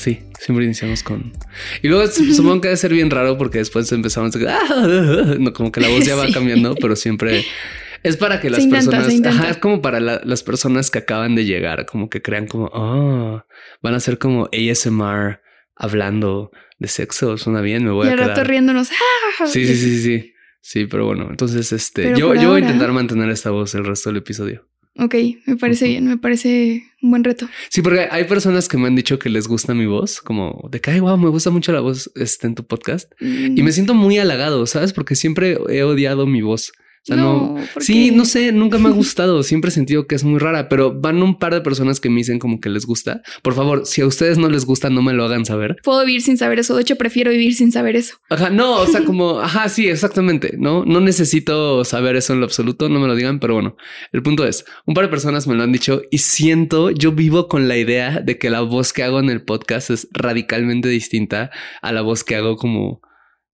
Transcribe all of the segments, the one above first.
Sí, siempre iniciamos con... Y luego supongo que debe ser bien raro porque después empezamos a... "Ah", No, como que la voz ya va Sí. cambiando, pero siempre... Es para que las intenta, personas... Ajá, es como para la- las personas que acaban de llegar, como que crean como... Oh, van a ser como ASMR hablando de sexo. Suena bien, me voy y a al rato quedar... riéndonos. ¡ah! Sí, sí, sí, sí, sí. Sí, pero bueno, entonces este... Pero Yo, yo voy a intentar mantener esta voz el resto del episodio. Ok, me parece bien, me parece un buen reto. Sí, porque hay personas que me han dicho que les gusta mi voz, como de que, ay, wow, me gusta mucho la voz este, en tu podcast. Y me siento muy halagado, ¿sabes? Porque siempre he odiado mi voz. O sea, no. ¿por Sí, no sé, nunca me ha gustado. Siempre he sentido que es muy rara, pero van un par de personas que me dicen como que les gusta. Por favor, si a ustedes no les gusta, no me lo hagan saber. Puedo vivir sin saber eso. De hecho, prefiero vivir sin saber eso. Ajá, no, o sea, como, ajá, sí, exactamente. No, no necesito saber eso en lo absoluto, no me lo digan, pero bueno, el punto es, un par de personas me lo han dicho y siento, yo vivo con la idea de que la voz que hago en el podcast es radicalmente distinta a la voz que hago como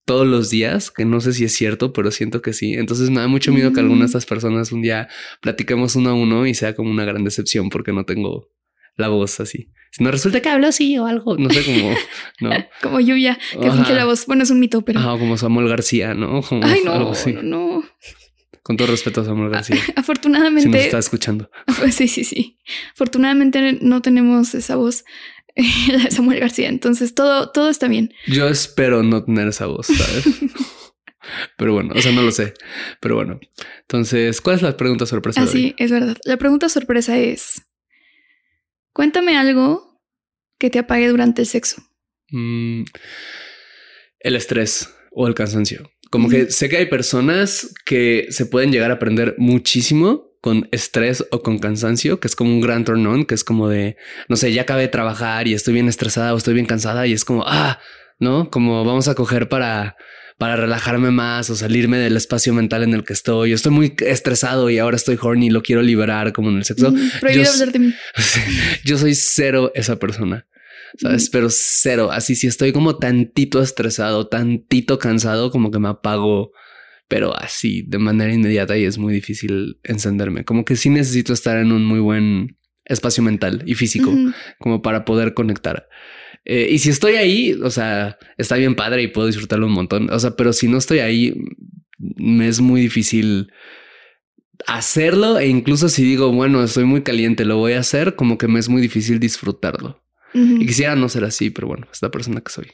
todos los días, que no sé si es cierto, pero siento que sí. Entonces me da mucho miedo que alguna de Mm. estas personas un día platiquemos uno a uno y sea como una gran decepción porque no tengo la voz así. Si no resulta que hablo así o algo, no sé cómo, no. Como lluvia, que finge la voz. Bueno, es un mito, pero. Ajá, como Samuel García, ¿no? Como Ay, algo no, así. no, no. Con todo respeto a Samuel García. si nos Afortunadamente, está escuchando. Sí, sí, sí. Afortunadamente no tenemos esa voz, la de Samuel García. Entonces todo, todo está bien. Yo espero no tener esa voz, ¿sabes? Pero bueno, o sea, no lo sé. Pero bueno. Entonces, ¿cuál es la pregunta sorpresa? Así hoy? es verdad. La pregunta sorpresa es: Cuéntame algo que te apague durante el sexo. Mm, el estrés o el cansancio. Como que sé que hay personas que se pueden llegar a aprender muchísimo con estrés o con cansancio, que es como un gran turn on, que es como de, no sé, ya acabé de trabajar y estoy bien estresada o estoy bien cansada y es como, ah, ¿no? Como vamos a coger para, para relajarme más o salirme del espacio mental en el que estoy. Yo estoy muy estresado y ahora estoy horny y lo quiero liberar como en el sexo. Mm, Prohibido yo- hablar de mí. Yo soy cero esa persona, ¿sabes? Pero cero. Así si estoy como tantito estresado, tantito cansado, como que me apago, pero así de manera inmediata y es muy difícil encenderme. Como que sí necesito estar en un muy buen espacio mental y físico como para poder conectar. Eh, y si estoy ahí, o sea, está bien padre y puedo disfrutarlo un montón. O sea, pero si no estoy ahí, me es muy difícil hacerlo. E incluso si digo, bueno, estoy muy caliente, lo voy a hacer, como que me es muy difícil disfrutarlo. Y quisiera no ser así, pero bueno, es la persona que soy.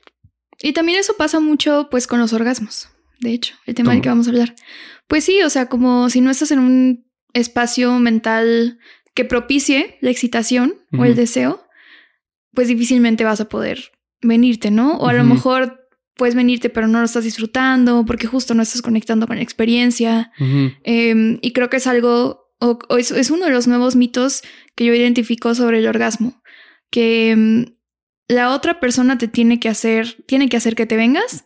Y también eso pasa mucho pues con los orgasmos. De hecho, el tema del que vamos a hablar. Pues sí, o sea, como si no estás en un espacio mental que propicie la excitación o el deseo, pues difícilmente vas a poder venirte, ¿no? O a lo mejor puedes venirte, pero no lo estás disfrutando porque justo no estás conectando con la experiencia. Eh, y creo que es algo, o, o es, es uno de los nuevos mitos que yo identifico sobre el orgasmo, que mm, la otra persona te tiene que hacer, tiene que hacer que te vengas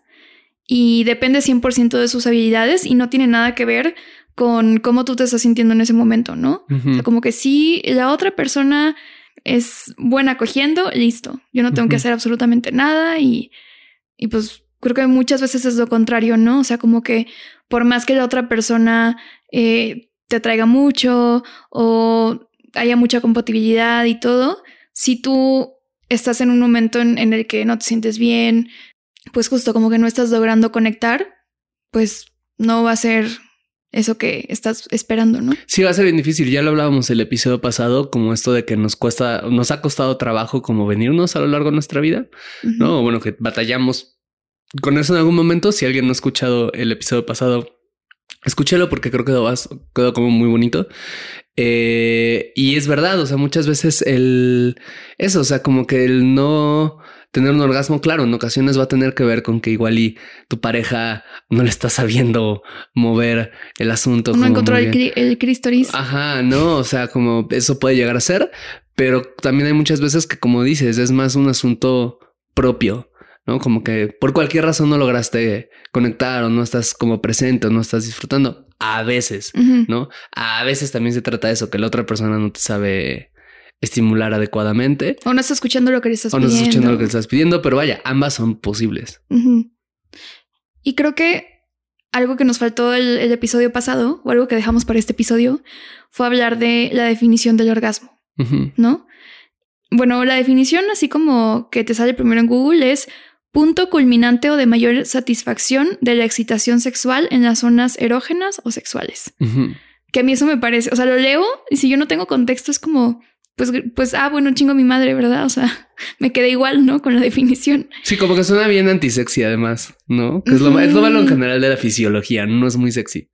y depende 100% de sus habilidades y no tiene nada que ver con cómo tú te estás sintiendo en ese momento, ¿no? O sea, como que si la otra persona es buena cogiendo, listo. Yo no tengo que hacer absolutamente nada y, y pues creo que muchas veces es lo contrario, ¿no? O sea, como que por más que la otra persona eh, te traiga mucho o haya mucha compatibilidad y todo, si tú estás en un momento en, en el que no te sientes bien, pues justo como que no estás logrando conectar, pues no va a ser eso que estás esperando, ¿no? Sí, va a ser bien difícil. Ya lo hablábamos el episodio pasado, como esto de que nos cuesta, nos ha costado trabajo como venirnos a lo largo de nuestra vida, ¿no? Bueno, que batallamos con eso en algún momento. Si alguien no ha escuchado el episodio pasado, escúchelo porque creo que quedó, quedó como muy bonito. Eh, y es verdad, o sea, muchas veces el eso, o sea, como que el no tener un orgasmo, claro, en ocasiones va a tener que ver con que igual y tu pareja no le está sabiendo mover el asunto. No encontró el, el cristoris. Ajá, no, o sea, como eso puede llegar a ser, pero también hay muchas veces que, como dices, es más un asunto propio, ¿no? Como que por cualquier razón no lograste conectar o no estás como presente o no estás disfrutando. A veces, ¿no? A veces también se trata de eso, que la otra persona no te sabe estimular adecuadamente. O no está escuchando lo que le estás pidiendo. O no está escuchando lo que le estás pidiendo, pero vaya, ambas son posibles. Y creo que algo que nos faltó el, episodio pasado, o algo que dejamos para este episodio, fue hablar de la definición del orgasmo, ¿no? Bueno, la definición, así como que te sale primero en Google, es punto culminante o de mayor satisfacción de la excitación sexual en las zonas erógenas o sexuales. Que a mí eso me parece, o sea, lo leo y si yo no tengo contexto es como, pues, pues, ah, bueno, chingo mi madre, ¿verdad? O sea, me quedé igual, ¿no? Con la definición. Sí, como que suena bien antisexy además, ¿no? Que es, lo, es lo malo en general de la fisiología, no es muy sexy.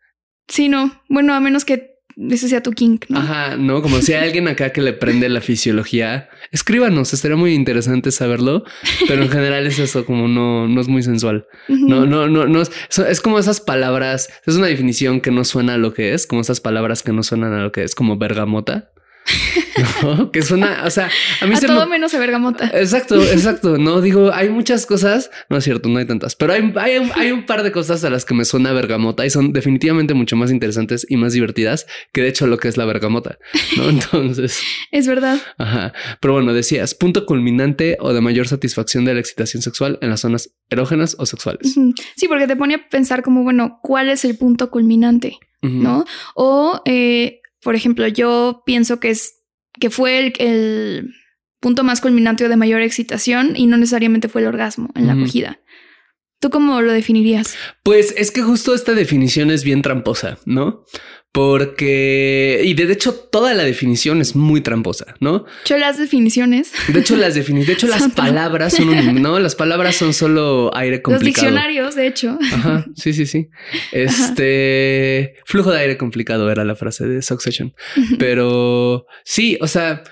Sí, no. Bueno, a menos que ese sea tu king, ¿no? Ajá, no, como si hay alguien acá que le prende la fisiología, escríbanos, estaría muy interesante saberlo, pero en general es eso, como no, no es muy sensual. No, no, no, no, es, es, como esas palabras, es una definición que no suena a lo que es, como esas palabras que no suenan a lo que es, como bergamota. ¿no? Que suena, o sea, a mí a todo menos de bergamota. Exacto, exacto. No digo, hay muchas cosas, no es cierto, no hay tantas, pero hay, hay, un par de cosas a las que me suena bergamota y son definitivamente mucho más interesantes y más divertidas que de hecho lo que es la bergamota, ¿no? Entonces. es verdad. Ajá. Pero bueno, decías, punto culminante o de mayor satisfacción de la excitación sexual en las zonas erógenas o sexuales. Sí, porque te pone a pensar como, bueno, ¿cuál es el punto culminante? ¿No? O eh, por ejemplo, yo pienso que es que fue el, punto más culminante o de mayor excitación y no necesariamente fue el orgasmo en la acogida. ¿Tú cómo lo definirías? Pues es que justo esta definición es bien tramposa, ¿no? Porque, y de hecho, toda la definición es muy tramposa, ¿no? De hecho, las definiciones. De hecho, las definiciones, de hecho, las palabras son un, no, las palabras son solo aire complicado. Los diccionarios, de hecho. Ajá, sí, sí, sí. Este flujo de aire complicado era la frase de Succession. Pero sí, o sea,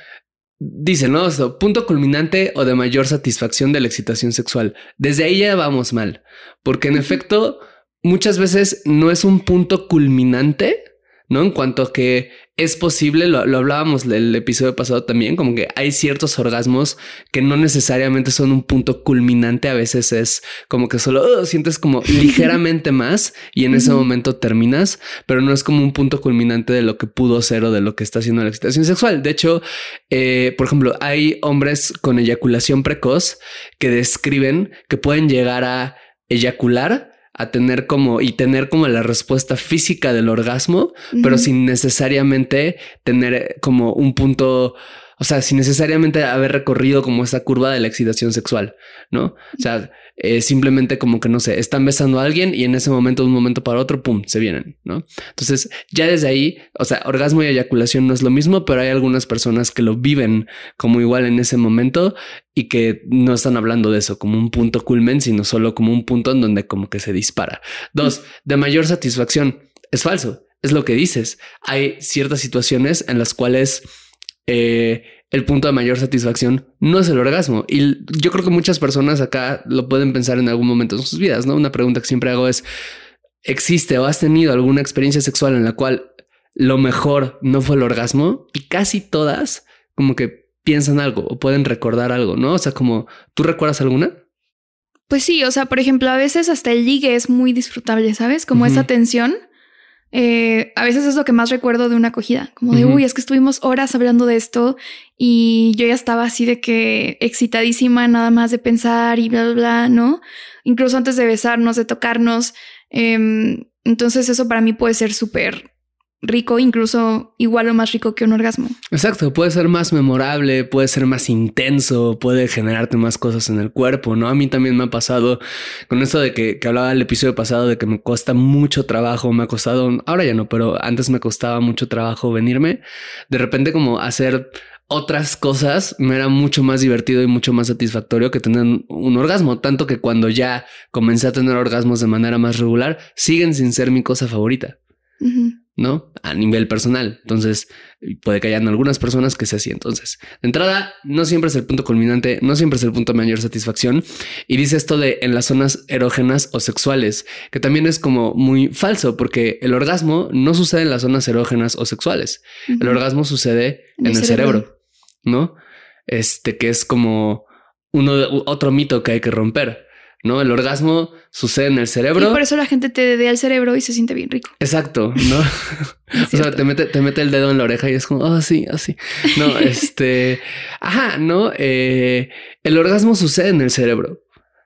Dice, ¿no? punto culminante o de mayor satisfacción de la excitación sexual. Desde ahí ya vamos mal, porque en efecto, muchas veces no es un punto culminante, ¿no? En cuanto a que es posible, lo, hablábamos el episodio pasado también, como que hay ciertos orgasmos que no necesariamente son un punto culminante, a veces es como que solo oh, sientes como ligeramente más y en ese momento terminas, pero no es como un punto culminante de lo que pudo ser o de lo que está haciendo la excitación sexual. De hecho, eh, por ejemplo, hay hombres con eyaculación precoz que describen que pueden llegar a eyacular a tener como y tener como la respuesta física del orgasmo, pero sin necesariamente tener como un punto, o sea, sin necesariamente haber recorrido como esa curva de la excitación sexual, ¿no? O sea, eh, simplemente como que no sé, están besando a alguien y en ese momento, de un momento para otro, pum, se vienen, ¿no? Entonces, ya desde ahí, o sea, orgasmo y eyaculación no es lo mismo, pero hay algunas personas que lo viven como igual en ese momento y que no están hablando de eso como un punto culmen, sino solo como un punto en donde como que se dispara. Dos, de mayor satisfacción. Es falso, es lo que dices. Hay ciertas situaciones en las cuales eh, el punto de mayor satisfacción no es el orgasmo. Y yo creo que muchas personas acá lo pueden pensar en algún momento de sus vidas, ¿no? Una pregunta que siempre hago es, ¿existe o has tenido alguna experiencia sexual en la cual lo mejor no fue el orgasmo? Y casi todas como que piensan algo o pueden recordar algo, ¿no? O sea, como, ¿tú recuerdas alguna? Pues sí, o sea, por ejemplo, a veces hasta el ligue es muy disfrutable, ¿sabes? Como esa tensión eh, a veces es lo que más recuerdo de una acogida, como de, uy, es que estuvimos horas hablando de esto y yo ya estaba así de que excitadísima nada más de pensar y bla, bla, bla, ¿no? Incluso antes de besarnos, de tocarnos. Em, entonces eso para mí puede ser súper rico, incluso igual o más rico que un orgasmo. Exacto, puede ser más memorable, puede ser más intenso, puede generarte más cosas en el cuerpo, ¿no? A mí también me ha pasado con esto de que, que hablaba el episodio pasado de que me cuesta mucho trabajo, me ha costado, ahora ya no, pero antes me costaba mucho trabajo venirme, de repente como hacer otras cosas me era mucho más divertido y mucho más satisfactorio que tener un orgasmo, tanto que cuando ya comencé a tener orgasmos de manera más regular, siguen sin ser mi cosa favorita. ¿No? A nivel personal. Entonces, puede que hayan algunas personas que sea así. Entonces, de entrada, no siempre es el punto culminante, no siempre es el punto de mayor satisfacción. Y dice esto de en las zonas erógenas o sexuales, que también es como muy falso, porque el orgasmo no sucede en las zonas erógenas o sexuales. El orgasmo sucede en, el, cerebro. ¿no? Este que es como uno, otro mito que hay que romper. ¿No? El orgasmo sucede en el cerebro. Y por eso la gente te dedea el cerebro y se siente bien rico. Exacto, ¿no? o sea, te mete, te mete el dedo en la oreja y es como, oh, sí, así. No, este, ajá, ¿no? Eh, el orgasmo sucede en el cerebro,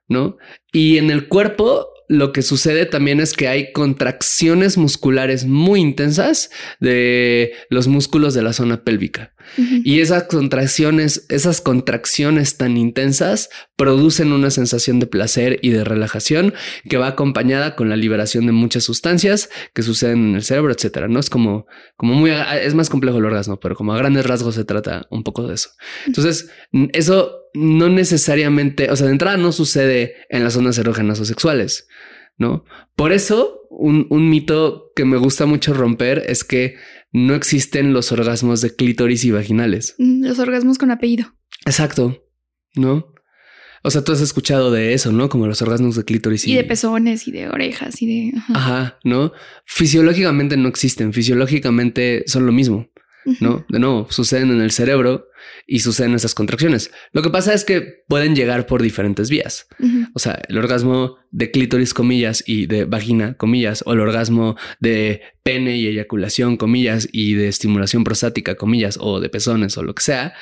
¿no? Y en el cuerpo lo que sucede también es que hay contracciones musculares muy intensas de los músculos de la zona pélvica. Y esas contracciones, esas contracciones tan intensas producen una sensación de placer y de relajación que va acompañada con la liberación de muchas sustancias que suceden en el cerebro, etcétera. No es como, como muy, es más complejo el orgasmo, pero como a grandes rasgos se trata un poco de eso. Entonces, eso no necesariamente, o sea, de entrada no sucede en las zonas erógenas o sexuales, ¿no? Por eso, un, un mito que me gusta mucho romper es que no existen los orgasmos de clítoris y vaginales. Mm, los orgasmos con apellido. Exacto, ¿no? O sea, tú has escuchado de eso, ¿no? Como los orgasmos de clítoris y... y de pezones y de orejas y de... Ajá. ¿no? Fisiológicamente no existen, fisiológicamente son lo mismo. ¿No? De nuevo, suceden en el cerebro y suceden esas contracciones. Lo que pasa es que pueden llegar por diferentes vías. O sea, el orgasmo de clítoris, comillas, y de vagina, comillas, o el orgasmo de pene y eyaculación, comillas, y de estimulación prostática, comillas, o de pezones o lo que sea,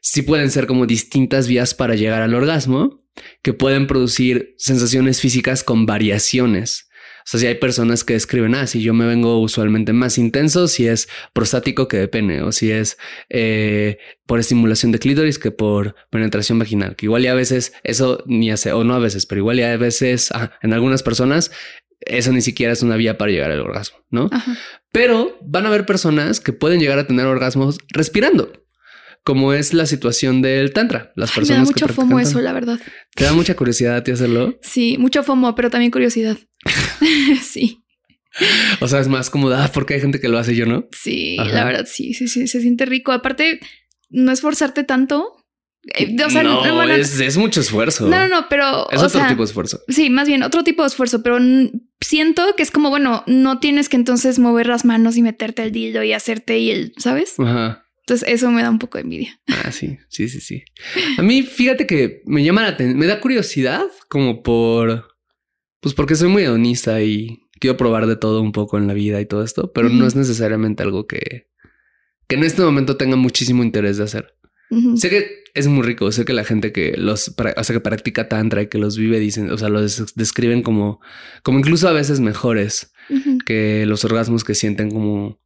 sí pueden ser como distintas vías para llegar al orgasmo que pueden producir sensaciones físicas con variaciones. O sea, si hay personas que escriben, ah, si yo me vengo usualmente más intenso, si es prostático que de pene, o si es eh, por estimulación de clítoris que por penetración vaginal, que igual y a veces eso ni hace, o no a veces, pero igual y a veces ah, en algunas personas eso ni siquiera es una vía para llegar al orgasmo, ¿no? Pero van a haber personas que pueden llegar a tener orgasmos respirando como es la situación del tantra. Las personas me da mucho fomo eso, la verdad. ¿Te da mucha curiosidad a ti hacerlo? Sí, mucho fomo, pero también curiosidad. sí. O sea, es más como, ah, porque hay gente que lo hace yo, ¿no? Sí, la verdad, sí, sí, sí, se siente rico. Aparte, no esforzarte tanto. Eh, o sea, no, es, mucho esfuerzo. No, no, no, pero. Es otro tipo de esfuerzo. Sí, más bien otro tipo de esfuerzo, pero siento que es como, bueno, no tienes que entonces mover las manos y meterte el dildo y hacerte y el, ¿sabes? Ajá. Entonces eso me da un poco de envidia. Ah, sí, sí, sí, sí. A mí, fíjate que me llama la atención, me da curiosidad como por, pues porque soy muy hedonista y quiero probar de todo un poco en la vida y todo esto, pero no es necesariamente algo que, que en este momento tenga muchísimo interés de hacer. Sé que es muy rico, sé que la gente que los, o sea, que practica tantra y que los vive dicen, o sea, los describen como, como incluso a veces mejores que los orgasmos que sienten como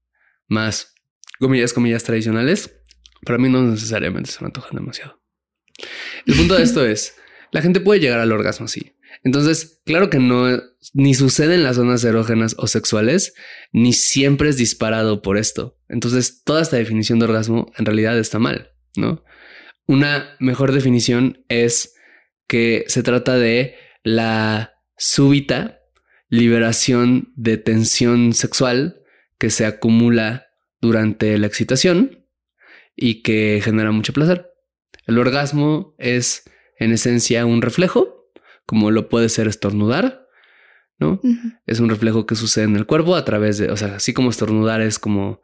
más comillas, comillas tradicionales, para mí no necesariamente se me antojan demasiado. El punto de esto es, la gente puede llegar al orgasmo así. Entonces, claro que no, ni sucede en las zonas erógenas o sexuales, ni siempre es disparado por esto. Entonces, toda esta definición de orgasmo en realidad está mal, ¿no? Una mejor definición es que se trata de la súbita liberación de tensión sexual que se acumula durante la excitación y que genera mucho placer. El orgasmo es en esencia un reflejo, como lo puede ser estornudar, ¿no? Es un reflejo que sucede en el cuerpo a través de, o sea, así como estornudar es como,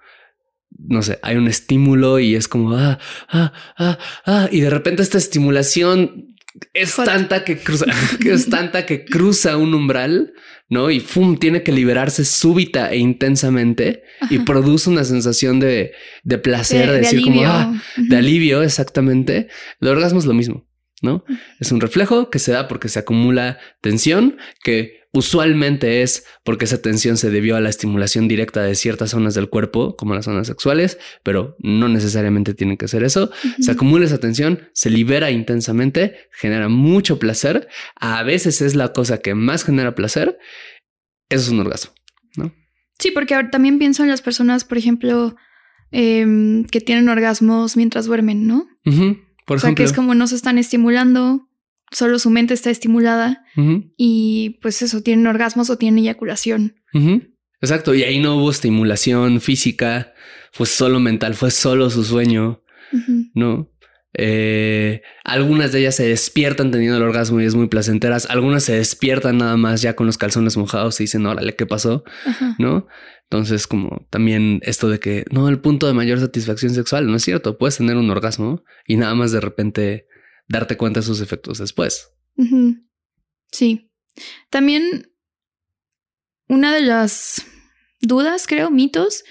no sé, hay un estímulo y es como, ah, ah, ah, ah, y de repente esta estimulación es tanta que cruza, es tanta que cruza un umbral, ¿no? Y ¡fum! tiene que liberarse súbita e intensamente y produce una sensación de, de placer, de, decir como, ah, de alivio, exactamente. El orgasmo es lo mismo, ¿no? Es un reflejo que se da porque se acumula tensión que Usualmente es porque esa tensión se debió a la estimulación directa de ciertas zonas del cuerpo, como las zonas sexuales, pero no necesariamente tiene que ser eso. Se acumula esa tensión, se libera intensamente, genera mucho placer. A veces es la cosa que más genera placer. Eso es un orgasmo, ¿no? Sí, porque también pienso en las personas, por ejemplo, em, que tienen orgasmos mientras duermen, ¿no? Por o sea, que es como no se están estimulando, solo su mente está estimulada y pues eso, tienen orgasmos o tienen eyaculación. Exacto, y ahí no hubo estimulación física, fue solo mental, fue solo su sueño, ¿no? Eh, algunas de ellas se despiertan teniendo el orgasmo y es muy placenteras. Algunas se despiertan nada más ya con los calzones mojados y dicen, órale, ¿qué pasó? ¿No? Entonces, como también esto de que no, el punto de mayor satisfacción sexual no es cierto. Puedes tener un orgasmo y nada más de repente darte cuenta de sus efectos después. Sí. También una de las dudas, creo, mitos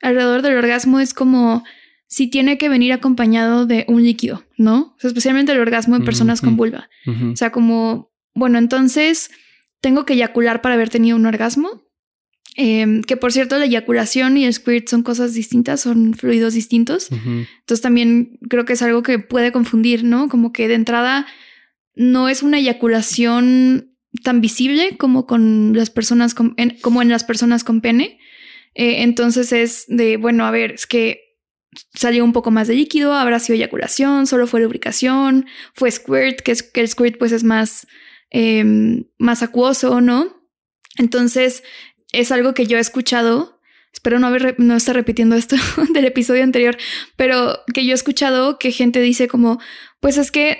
alrededor del orgasmo es como si tiene que venir acompañado de un líquido, ¿no? especialmente el orgasmo en personas con vulva. O sea, como, bueno, entonces tengo que eyacular para haber tenido un orgasmo. Em, que por cierto, la eyaculación y el squirt son cosas distintas, son fluidos distintos. Entonces también creo que es algo que puede confundir, ¿no? Como que de entrada no es una eyaculación tan visible como con las personas como en las personas con pene. Eh, entonces es de, bueno, a ver, es que salió un poco más de líquido, habrá sido eyaculación, solo fue lubricación, fue squirt, que, es, que el squirt pues es más, em, más acuoso, ¿no? Entonces, es algo que yo he escuchado. Espero no, haber, no estar repitiendo esto del episodio anterior, pero que yo he escuchado que gente dice como, pues es que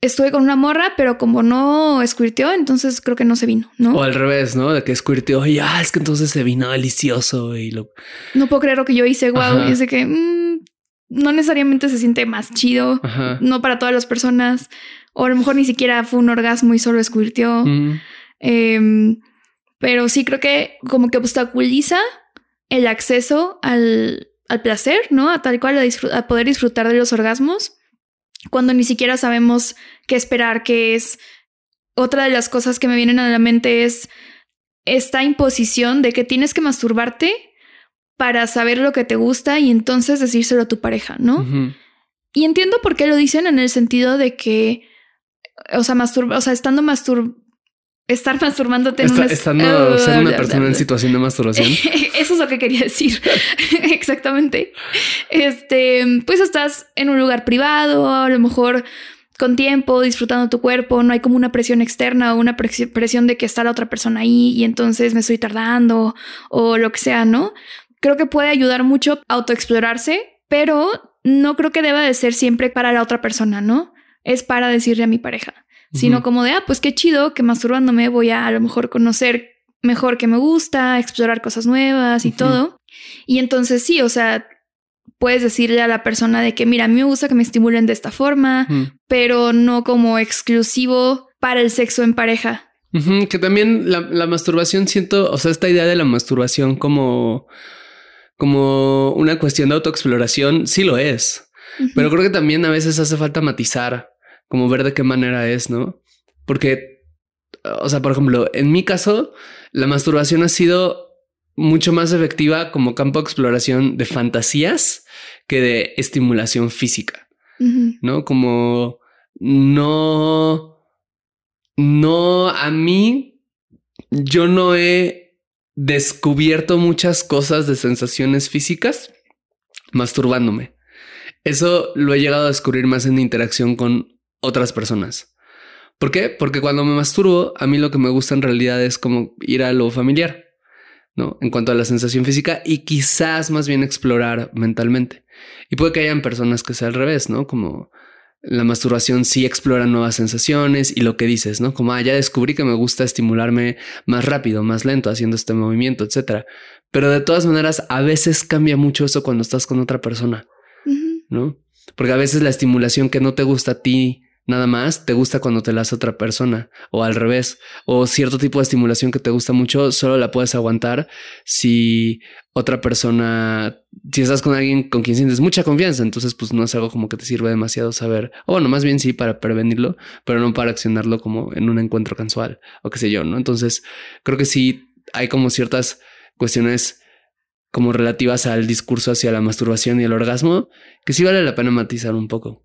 estuve con una morra, pero como no squirteó, entonces creo que no se vino, ¿no? O al revés, ¿no? De que squirteó y ah, es que entonces se vino delicioso y lo... No puedo creer lo que yo hice, wow. Y es que mm, no necesariamente se siente más chido, no para todas las personas, o a lo mejor ni siquiera fue un orgasmo y solo squirteó. Eh, pero sí creo que como que obstaculiza el acceso al, placer, ¿no? A tal cual a, poder disfrutar de los orgasmos, cuando ni siquiera sabemos qué esperar, qué es. Otra de las cosas que me vienen a la mente es esta imposición de que tienes que masturbarte para saber lo que te gusta y entonces decírselo a tu pareja, ¿no? Y entiendo por qué lo dicen en el sentido de que, o sea, masturba, o sea, estando mastur estar masturbándote en Estando ser una persona en situación de masturbación. Eso es lo que quería decir. Exactamente. Este, pues estás en un lugar privado, a lo mejor con tiempo, disfrutando tu cuerpo, no hay como una presión externa o una presión de que está la otra persona ahí y entonces me estoy tardando o lo que sea, ¿no? Creo que puede ayudar mucho a autoexplorarse, pero no creo que deba de ser siempre para la otra persona, ¿no? Es para decirle a mi pareja sino como de, ah, pues qué chido que masturbándome voy a a lo mejor conocer mejor que me gusta, explorar cosas nuevas y todo. Y entonces sí, o sea, puedes decirle a la persona de que, mira, a mí me gusta que me estimulen de esta forma, pero no como exclusivo para el sexo en pareja. Que también la, la, masturbación siento, o sea, esta idea de la masturbación como, como una cuestión de autoexploración, sí lo es. Pero creo que también a veces hace falta matizar como ver de qué manera es, ¿no? Porque, o sea, por ejemplo, en mi caso, la masturbación ha sido mucho más efectiva como campo de exploración de fantasías que de estimulación física, ¿no? Como no, no, a mí, yo no he descubierto muchas cosas de sensaciones físicas masturbándome. Eso lo he llegado a descubrir más en interacción con otras personas. ¿Por qué? Porque cuando me masturbo, a mí lo que me gusta en realidad es como ir a lo familiar, ¿no? En cuanto a la sensación física y quizás más bien explorar mentalmente. Y puede que hayan personas que sea al revés, ¿no? Como la masturbación sí explora nuevas sensaciones y lo que dices, ¿no? Como, ah, ya descubrí que me gusta estimularme más rápido, más lento, haciendo este movimiento, etcétera. Pero de todas maneras, a veces cambia mucho eso cuando estás con otra persona, ¿no? Porque a veces la estimulación que no te gusta a ti nada más te gusta cuando te la hace otra persona o al revés o cierto tipo de estimulación que te gusta mucho solo la puedes aguantar si otra persona si estás con alguien con quien sientes mucha confianza entonces pues no es algo como que te sirve demasiado saber o bueno más bien sí para prevenirlo pero no para accionarlo como en un encuentro casual o qué sé yo no entonces creo que sí hay como ciertas cuestiones como relativas al discurso hacia la masturbación y el orgasmo que sí vale la pena matizar un poco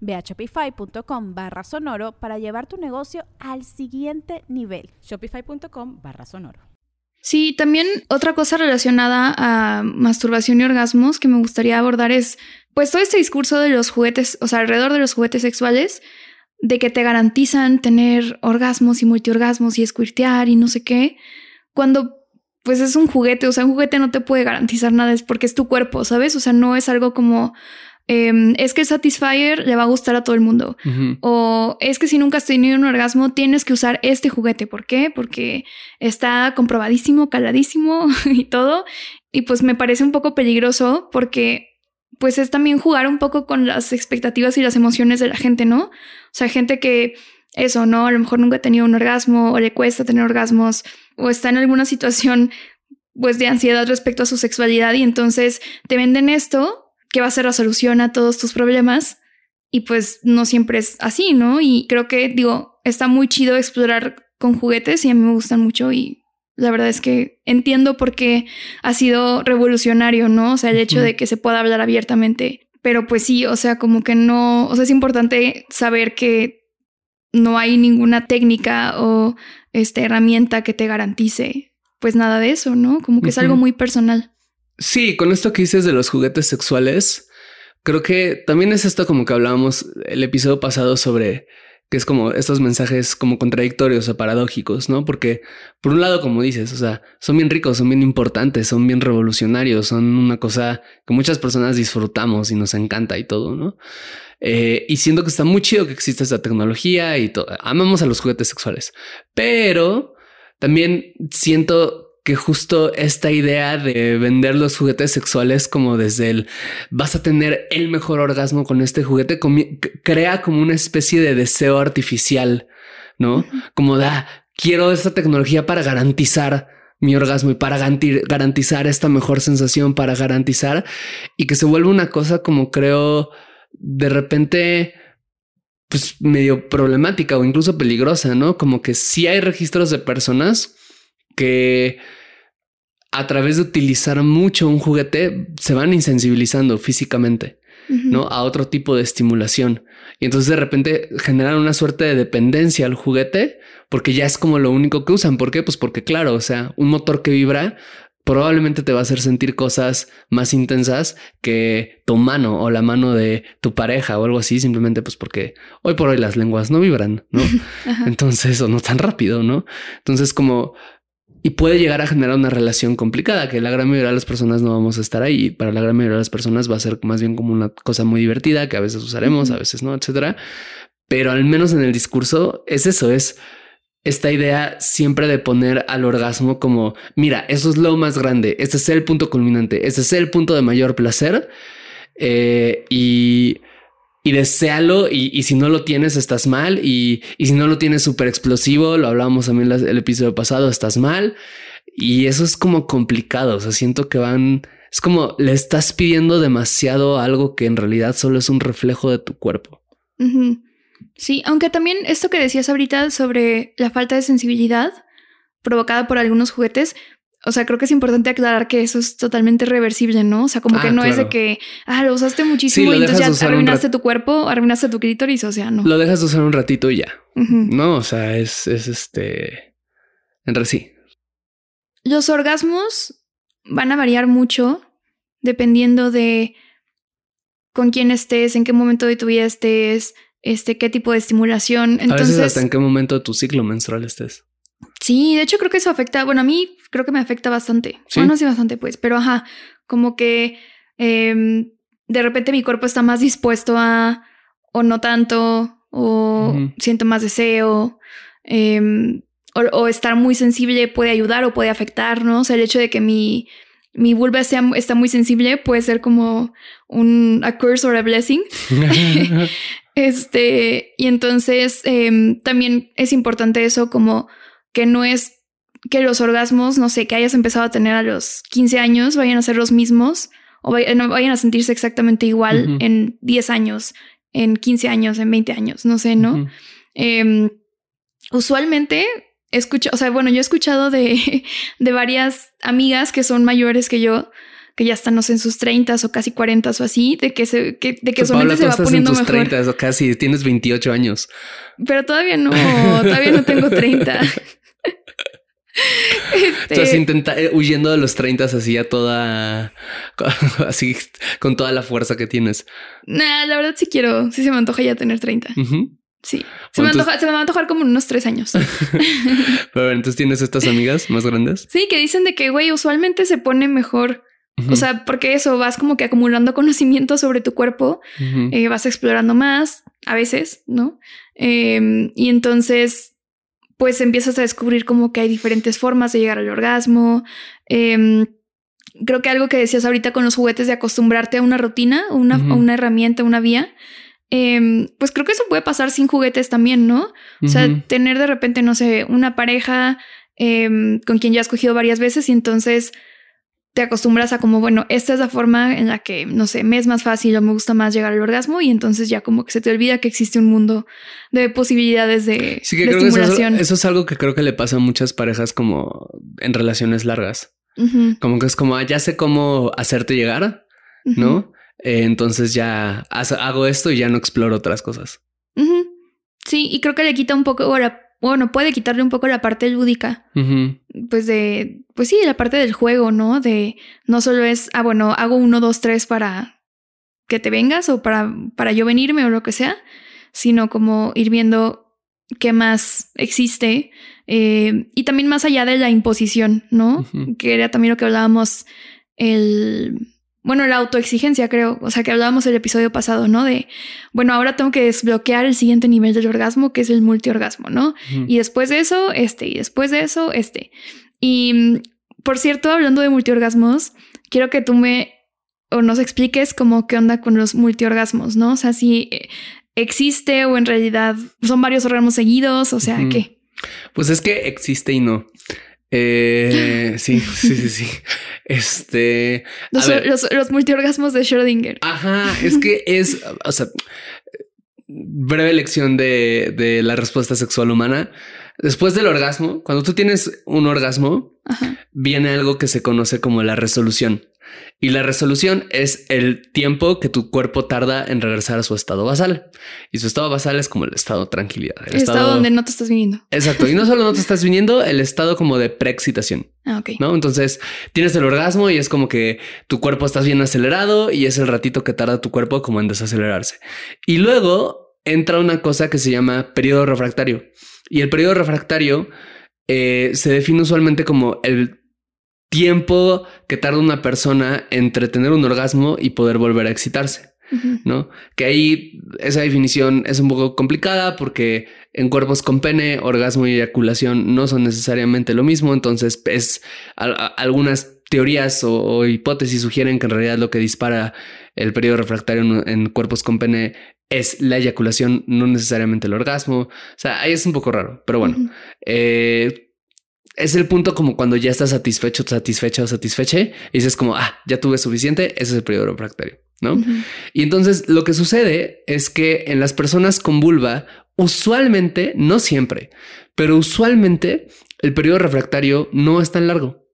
Ve a shopify.com barra sonoro para llevar tu negocio al siguiente nivel. Shopify.com barra sonoro. Sí, también otra cosa relacionada a masturbación y orgasmos que me gustaría abordar es, pues todo este discurso de los juguetes, o sea, alrededor de los juguetes sexuales, de que te garantizan tener orgasmos y multiorgasmos y squirtear y no sé qué, cuando pues es un juguete, o sea, un juguete no te puede garantizar nada, es porque es tu cuerpo, ¿sabes? O sea, no es algo como, Em, es que el Satisfyer le va a gustar a todo el mundo. O es que si nunca has tenido un orgasmo, tienes que usar este juguete. ¿Por qué? Porque está comprobadísimo, caladísimo y todo. Y pues me parece un poco peligroso porque pues es también jugar un poco con las expectativas y las emociones de la gente, ¿no? O sea, gente que eso, ¿no? A lo mejor nunca ha tenido un orgasmo o le cuesta tener orgasmos o está en alguna situación pues de ansiedad respecto a su sexualidad y entonces te venden esto que va a ser la solución a todos tus problemas. Y pues no siempre es así, ¿no? Y creo que, digo, está muy chido explorar con juguetes y a mí me gustan mucho y la verdad es que entiendo por qué ha sido revolucionario, ¿no? O sea, el hecho de que se pueda hablar abiertamente. Pero pues sí, o sea, como que no, o sea, es importante saber que no hay ninguna técnica o este, herramienta que te garantice pues nada de eso, ¿no? Como que es algo muy personal. Sí, con esto que dices de los juguetes sexuales, creo que también es esto como que hablábamos el episodio pasado sobre que es como estos mensajes como contradictorios o paradójicos, ¿no? Porque por un lado, como dices, o sea, son bien ricos, son bien importantes, son bien revolucionarios, son una cosa que muchas personas disfrutamos y nos encanta y todo, ¿no? Eh, y siento que está muy chido que exista esta tecnología y todo. Amamos a los juguetes sexuales, pero también siento que justo esta idea de vender los juguetes sexuales como desde el vas a tener el mejor orgasmo con este juguete crea como una especie de deseo artificial, ¿no? Como da, quiero esta tecnología para garantizar mi orgasmo y para garantizar esta mejor sensación, para garantizar y que se vuelve una cosa como creo de repente pues medio problemática o incluso peligrosa, ¿no? Como que si hay registros de personas que a través de utilizar mucho un juguete se van insensibilizando físicamente, ¿no? A otro tipo de estimulación. Y entonces de repente generan una suerte de dependencia al juguete porque ya es como lo único que usan. ¿Por qué? Pues porque claro, o sea, un motor que vibra probablemente te va a hacer sentir cosas más intensas que tu mano o la mano de tu pareja o algo así, simplemente pues porque hoy por hoy las lenguas no vibran, ¿no? Entonces, o no tan rápido, ¿no? Entonces, como y puede llegar a generar una relación complicada, que la gran mayoría de las personas no vamos a estar ahí. Para la gran mayoría de las personas va a ser más bien como una cosa muy divertida que a veces usaremos, a veces no, etcétera. Pero al menos en el discurso es eso, es esta idea siempre de poner al orgasmo como, mira, eso es lo más grande, este es el punto culminante, este es el punto de mayor placer. Eh, y y deséalo y, si no lo tienes estás mal y, si no lo tienes súper explosivo, lo hablábamos también el episodio pasado, estás mal y eso es como complicado, o sea, siento que van, es como le estás pidiendo demasiado algo que en realidad solo es un reflejo de tu cuerpo. Sí, aunque también esto que decías ahorita sobre la falta de sensibilidad provocada por algunos juguetes, o sea, creo que es importante aclarar que eso es totalmente reversible, ¿no? O sea, como que Ah, no es de que, ah, lo usaste muchísimo Sí, y entonces ya arruinaste tu cuerpo, arruinaste tu clítoris, o sea, no. Lo dejas de usar un ratito y ya. No, o sea, es, es este. En sí. Los orgasmos van a variar mucho dependiendo de con quién estés, en qué momento de tu vida estés, este, qué tipo de estimulación. a veces Entonces, hasta en qué momento de tu ciclo menstrual estés. Sí, de hecho creo que eso afecta, bueno, a mí creo que me afecta bastante. ¿Sí? Bueno, sí, bastante, pues, pero ajá, como que em, de repente mi cuerpo está más dispuesto a, o no tanto, o siento más deseo, em, o, o estar muy sensible puede ayudar o puede afectar, ¿no? O sea, el hecho de que mi, mi vulva sea, está muy sensible puede ser como un a curse or a blessing. Este, y entonces em, también es importante eso como que no es que los orgasmos, no sé, que hayas empezado a tener a los 15 años vayan a ser los mismos o vayan a sentirse exactamente igual Ujú. en 10 años, en 15 años, en 20 años, no sé, ¿no? Ujú. Em, usualmente escucho, o sea, bueno, yo he escuchado de, de varias amigas que son mayores que yo, que ya están, no sé, en sus 30 o casi 40 o así, de que se, que, de que Pues, usualmente Paula, se va poniendo en tus mejor. 30 o casi, tienes 28 años. Pero todavía no, todavía no tengo 30. Este, intenta- eh, huyendo de los 30 así a toda, así con toda la fuerza que tienes. nah, la verdad sí quiero, sí se me antoja ya tener 30. Ujú. Sí. Se me, Entonces- antoja, se me va a antojar como unos tres años. Pero entonces tienes estas amigas más grandes. Sí, que dicen de que, güey, usualmente se pone mejor. O sea, porque eso, vas como que acumulando conocimiento sobre tu cuerpo, eh, vas explorando más, a veces, ¿no? Eh, y entonces, pues empiezas a descubrir como que hay diferentes formas de llegar al orgasmo. Eh, creo que algo que decías ahorita con los juguetes de acostumbrarte a una rutina, una, a una herramienta, una vía. eh, pues creo que eso puede pasar sin juguetes también, ¿no? O sea, tener de repente, no sé, una pareja em, con quien ya has cogido varias veces y entonces te acostumbras a como, bueno, esta es la forma en la que, no sé, me es más fácil o me gusta más llegar al orgasmo y entonces ya como que se te olvida que existe un mundo de posibilidades de, Sí, que de creo que eso, es algo que creo que le pasa a muchas parejas como en relaciones largas. Como que es como, ah, ya sé cómo hacerte llegar, ¿no? Eh, entonces ya hago esto y ya no exploro otras cosas. Sí, y creo que le quita un poco, ahora, bueno, puede quitarle un poco la parte lúdica. Pues de, pues sí, la parte del juego, ¿no? De no solo es, ah, bueno, hago uno, dos, tres para que te vengas o para, para yo venirme o lo que sea, sino como ir viendo qué más existe eh, y también más allá de la imposición, ¿no? Que era también lo que hablábamos el... Bueno, la autoexigencia, creo. O sea, que hablábamos el episodio pasado, ¿no? De, bueno, ahora tengo que desbloquear el siguiente nivel del orgasmo, que es el multiorgasmo, ¿no? Y después de eso, este. Y después de eso, este. Y mm, por cierto, hablando de multiorgasmos, quiero que tú me o nos expliques como qué onda con los multiorgasmos, ¿no? O sea, si eh, existe o en realidad son varios orgasmos seguidos, o sea. ¿qué? Pues es que existe y no. Eh, sí, sí, sí, sí. Este. Los, ver. los, los multiorgasmos de Schrödinger. Ajá, es que es, o sea, breve lección de, de la respuesta sexual humana. Después del orgasmo, cuando tú tienes un orgasmo, Ajá. viene algo que se conoce como la resolución. Y la resolución es el tiempo que tu cuerpo tarda en regresar a su estado basal. Y su estado basal es como el estado de tranquilidad. El estado donde no te estás viniendo. Exacto. Y no solo no te estás viniendo, el estado como de preexcitación. Ah, ok. ¿no? Entonces tienes el orgasmo y es como que tu cuerpo está bien acelerado y es el ratito que tarda tu cuerpo como en desacelerarse. Y luego entra una cosa que se llama periodo refractario. Y el periodo refractario eh, se define usualmente como el tiempo que tarda una persona entre tener un orgasmo y poder volver a excitarse. ¿no? Que ahí esa definición es un poco complicada porque en cuerpos con pene, orgasmo y eyaculación no son necesariamente lo mismo. Entonces, es a- a- algunas teorías o, o hipótesis sugieren que en realidad lo que dispara el periodo refractario en, en cuerpos con pene es la eyaculación, no necesariamente el orgasmo. O sea, ahí es un poco raro, pero bueno. Eh, es el punto como cuando ya estás satisfecho, satisfecha o satisfeche y dices como, ah, ya tuve suficiente, ese es el periodo refractario, ¿no? Y entonces lo que sucede es que en las personas con vulva, usualmente, no siempre, pero usualmente el periodo refractario no es tan largo.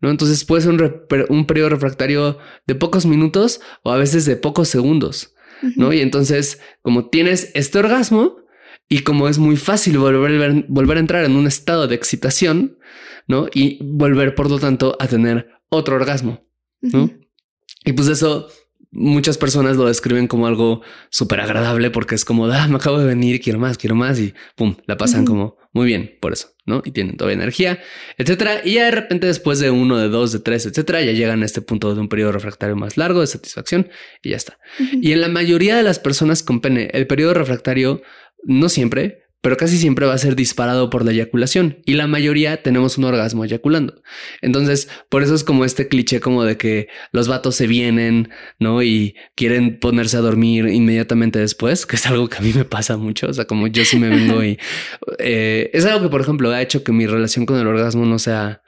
¿no? Entonces puede ser un, un periodo refractario de pocos minutos o a veces de pocos segundos, ¿no? Y entonces, como tienes este orgasmo y como es muy fácil volver, volver a entrar en un estado de excitación, ¿no? Y volver, por lo tanto, a tener otro orgasmo, ¿no? Y pues eso muchas personas lo describen como algo súper agradable porque es como, ah, me acabo de venir, quiero más, quiero más y pum, la pasan como muy bien por eso, ¿no? Y tienen toda energía, etcétera. Y ya de repente después de uno, de dos, de tres, etcétera, ya llegan a este punto de un periodo refractario más largo de satisfacción y ya está. Y en la mayoría de las personas con pene, el periodo refractario no siempre, pero casi siempre va a ser disparado por la eyaculación y la mayoría tenemos un orgasmo eyaculando. Entonces, por eso es como este cliché como de que los vatos se vienen, ¿no? Y quieren ponerse a dormir inmediatamente después, que es algo que a mí me pasa mucho, o sea, como yo sí me vengo y eh, es algo que, por ejemplo, ha hecho que mi relación con el orgasmo no sea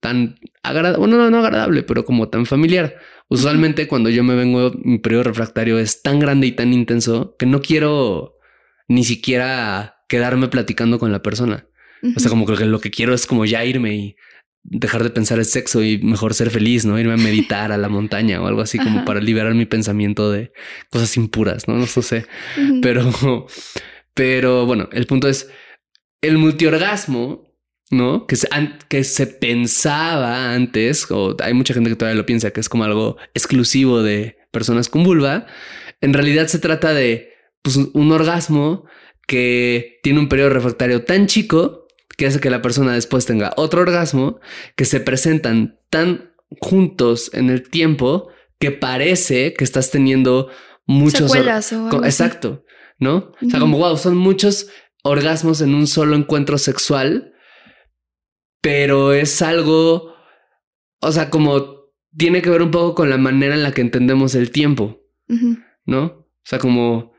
tan agradable, bueno, no, no agradable, pero como tan familiar. Usualmente cuando yo me vengo, mi periodo refractario es tan grande y tan intenso que no quiero ni siquiera quedarme platicando con la persona. O sea, como que lo que quiero es como ya irme y dejar de pensar el sexo y mejor ser feliz, ¿no? Irme a meditar a la montaña o algo así como para liberar mi pensamiento de cosas impuras, ¿no? No sé. Pero, pero bueno, el punto es el multiorgasmo, ¿no? Que se, que se pensaba antes, o hay mucha gente que todavía lo piensa que es como algo exclusivo de personas con vulva. En realidad se trata de pues, un orgasmo que tiene un periodo refractario tan chico que hace que la persona después tenga otro orgasmo, que se presentan tan juntos en el tiempo que parece que estás teniendo muchos... Exacto, ¿no? O sea, como, wow, son muchos orgasmos en un solo encuentro sexual, pero es algo, o sea, como tiene que ver un poco con la manera en la que entendemos el tiempo, ¿no? O sea, como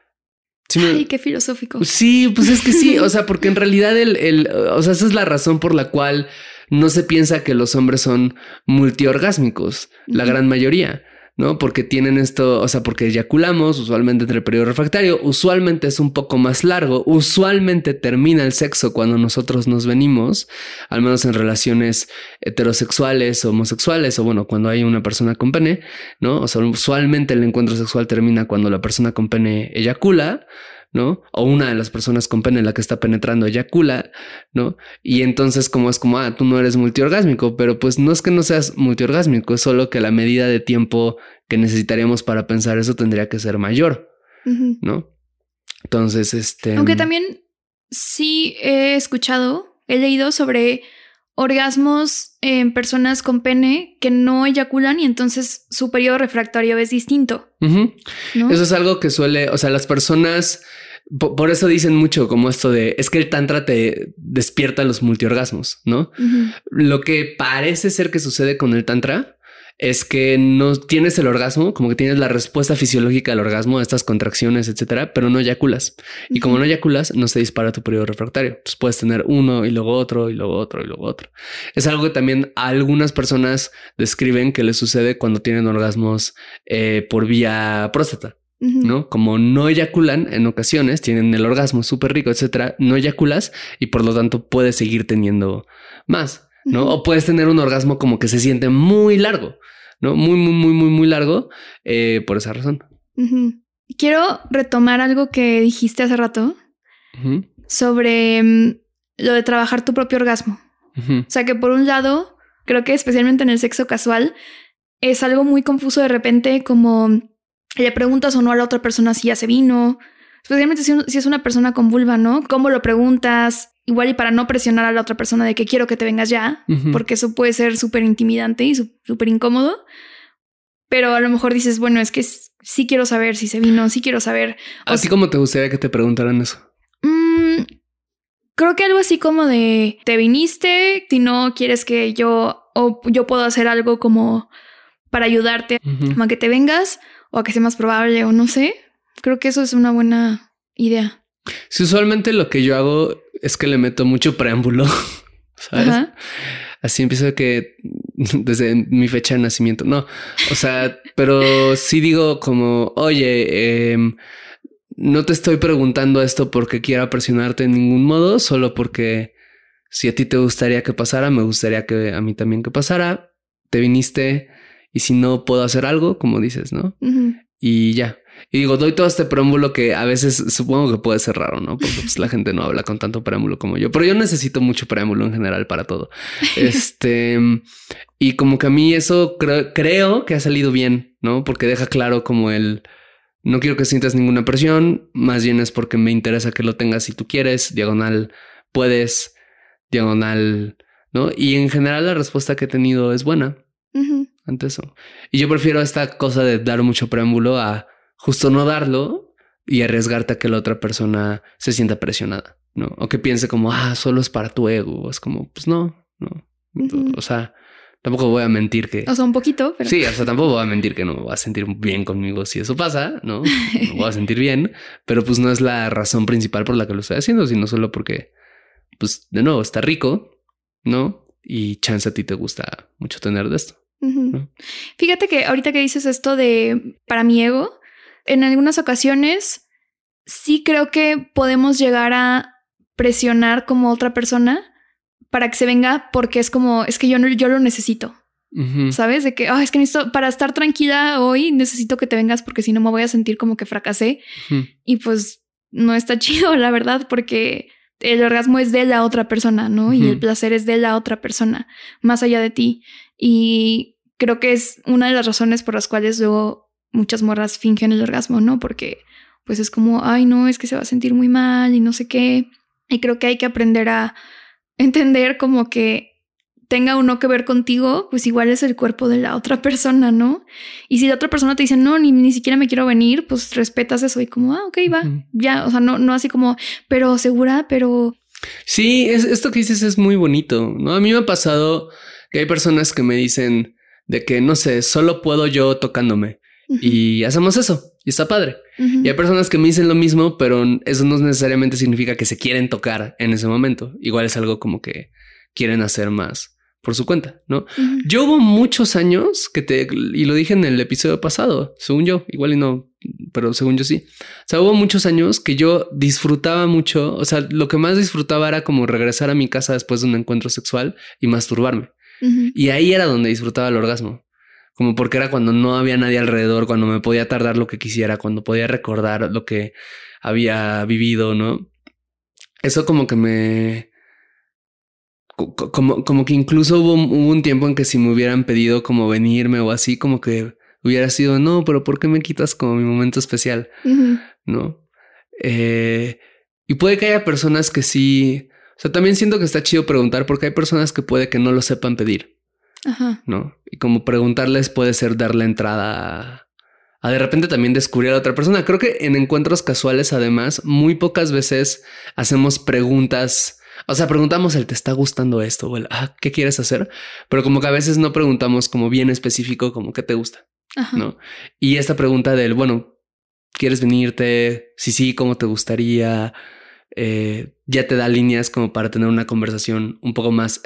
Ay, qué filosófico. Sí, pues es que sí, o sea, porque en realidad el, el, o sea, esa es la razón por la cual no se piensa que los hombres son multiorgásmicos, la gran mayoría. ¿No? Porque tienen esto, o sea, porque eyaculamos usualmente entre el periodo refractario, usualmente es un poco más largo, usualmente termina el sexo cuando nosotros nos venimos, al menos en relaciones heterosexuales homosexuales, o bueno, cuando hay una persona con pene, ¿no? O sea, usualmente el encuentro sexual termina cuando la persona con pene eyacula, ¿no? O una de las personas con pene en la que está penetrando eyacula, ¿no? Y entonces como es como, ah, tú no eres multiorgásmico, pero pues no es que no seas multiorgásmico, es solo que la medida de tiempo que necesitaríamos para pensar eso tendría que ser mayor, ¿no? Entonces, este... Aunque también sí he escuchado, he leído sobre orgasmos en personas con pene que no eyaculan y entonces su periodo refractario es distinto. Eso es algo que suele, o sea, las personas por, eso dicen mucho como esto de es que el tantra te despierta los multiorgasmos, ¿no? Lo que parece ser que sucede con el tantra es que no tienes el orgasmo, como que tienes la respuesta fisiológica al orgasmo, estas contracciones, etcétera, pero no eyaculas. Y como no eyaculas, no se dispara tu periodo refractario. Entonces puedes tener uno y luego otro y luego otro y luego otro. Es algo que también algunas personas describen que les sucede cuando tienen orgasmos eh, por vía próstata. ¿No? Como no eyaculan en ocasiones, tienen el orgasmo súper rico, etcétera, no eyaculas y por lo tanto puedes seguir teniendo más, ¿no? O puedes tener un orgasmo como que se siente muy largo, ¿no? Muy, muy, muy, muy, muy largo eh, por esa razón. Quiero retomar algo que dijiste hace rato sobre mm, lo de trabajar tu propio orgasmo. O sea que por un lado, creo que especialmente en el sexo casual, es algo muy confuso de repente como le preguntas o no a la otra persona si ya se vino, especialmente si, es una persona con vulva, ¿no? ¿Cómo lo preguntas? Igual y para no presionar a la otra persona de que quiero que te vengas ya, porque eso puede ser súper intimidante y súper incómodo. Pero a lo mejor dices, bueno, es que sí quiero saber si se vino, sí quiero saber. Así como te gustaría que te preguntaran eso. Mm, creo que algo así como de, te viniste, si no quieres que yo, o yo puedo hacer algo como para ayudarte a que te vengas, o a que sea más probable o no sé. Creo que eso es una buena idea. Sí, usualmente lo que yo hago es que le meto mucho preámbulo, ¿sabes? Así empiezo que desde mi fecha de nacimiento, no, o sea, pero sí digo como, oye, em, no te estoy preguntando esto porque quiera presionarte en ningún modo, solo porque si a ti te gustaría que pasara, me gustaría que a mí también que pasara te viniste y si no puedo hacer algo, como dices, ¿no? Y ya. Y digo, doy todo este preámbulo que a veces supongo que puede ser raro, ¿no? Porque pues, la gente no habla con tanto preámbulo como yo, pero yo necesito mucho preámbulo en general para todo. Este, y como que a mí eso creo que ha salido bien, ¿no? Porque deja claro como el, no quiero que sientas ninguna presión, más bien es porque me interesa que lo tengas si tú quieres, diagonal, puedes, diagonal, ¿no? Y en general la respuesta que he tenido es buena ante eso. Y yo prefiero esta cosa de dar mucho preámbulo a justo no darlo y arriesgarte a que la otra persona se sienta presionada, ¿no? O que piense como, ah, solo es para tu ego. Es como, pues no, no. O sea, tampoco voy a mentir que... O sea, un poquito, pero... Sí, o sea, tampoco voy a mentir que no me voy a sentir bien conmigo si eso pasa, ¿no? Me voy a sentir bien, pero pues no es la razón principal por la que lo estoy haciendo, sino solo porque, pues, de nuevo, está rico, ¿no? Y chance a ti te gusta mucho tener de esto. Fíjate que ahorita que dices esto de para mi ego, en algunas ocasiones sí creo que podemos llegar a presionar como otra persona para que se venga porque es como, es que yo, no, yo lo necesito. ¿Sabes? De que, es que necesito, para estar tranquila hoy, necesito que te vengas porque si no me voy a sentir como que fracasé. Y pues no está chido, la verdad, porque el orgasmo es de la otra persona, ¿no? Y el placer es de la otra persona, más allá de ti. Y creo que es una de las razones por las cuales luego muchas morras fingen el orgasmo, ¿no? Porque pues es como, ay, no, es que se va a sentir muy mal y no sé qué. Y creo que hay que aprender a entender como que tenga uno que ver contigo, pues igual es el cuerpo de la otra persona, ¿no? Y si la otra persona te dice, no, ni, ni siquiera me quiero venir, pues respetas eso y como, ah, ok, va, ya, o sea, no, no así como, pero segura, pero... Sí, es, esto que dices es muy bonito, ¿no? A mí me ha pasado que hay personas que me dicen de que, no sé, solo puedo yo tocándome y hacemos eso y está padre. Y hay personas que me dicen lo mismo, pero eso no necesariamente significa que se quieren tocar en ese momento. Igual es algo como que quieren hacer más por su cuenta, ¿no? Yo hubo muchos años que te, y lo dije en el episodio pasado, según yo, igual y no, pero según yo sí. O sea, hubo muchos años que yo disfrutaba mucho, o sea, lo que más disfrutaba era como regresar a mi casa después de un encuentro sexual y masturbarme. Y ahí era donde disfrutaba el orgasmo como porque era cuando no había nadie alrededor, cuando me podía tardar lo que quisiera, cuando podía recordar lo que había vivido, ¿no? Eso como que me... Como, como que incluso hubo, un tiempo en que si me hubieran pedido como venirme o así, como que hubiera sido, no, pero ¿por qué me quitas como mi momento especial? ¿No? Eh, y puede que haya personas que sí... O sea, también siento que está chido preguntar porque hay personas que puede que no lo sepan pedir. Ajá. ¿no? Y como preguntarles puede ser darle entrada a, de repente también descubrir a otra persona. Creo que en encuentros casuales, además, muy pocas veces hacemos preguntas. O sea, preguntamos el te está gustando esto o el ah, ¿qué quieres hacer? Pero como que a veces no preguntamos como bien específico, como qué te gusta, ¿no? Y esta pregunta del bueno, ¿quieres venirte? Si sí, ¿cómo te gustaría? Eh, ya te da líneas como para tener una conversación un poco más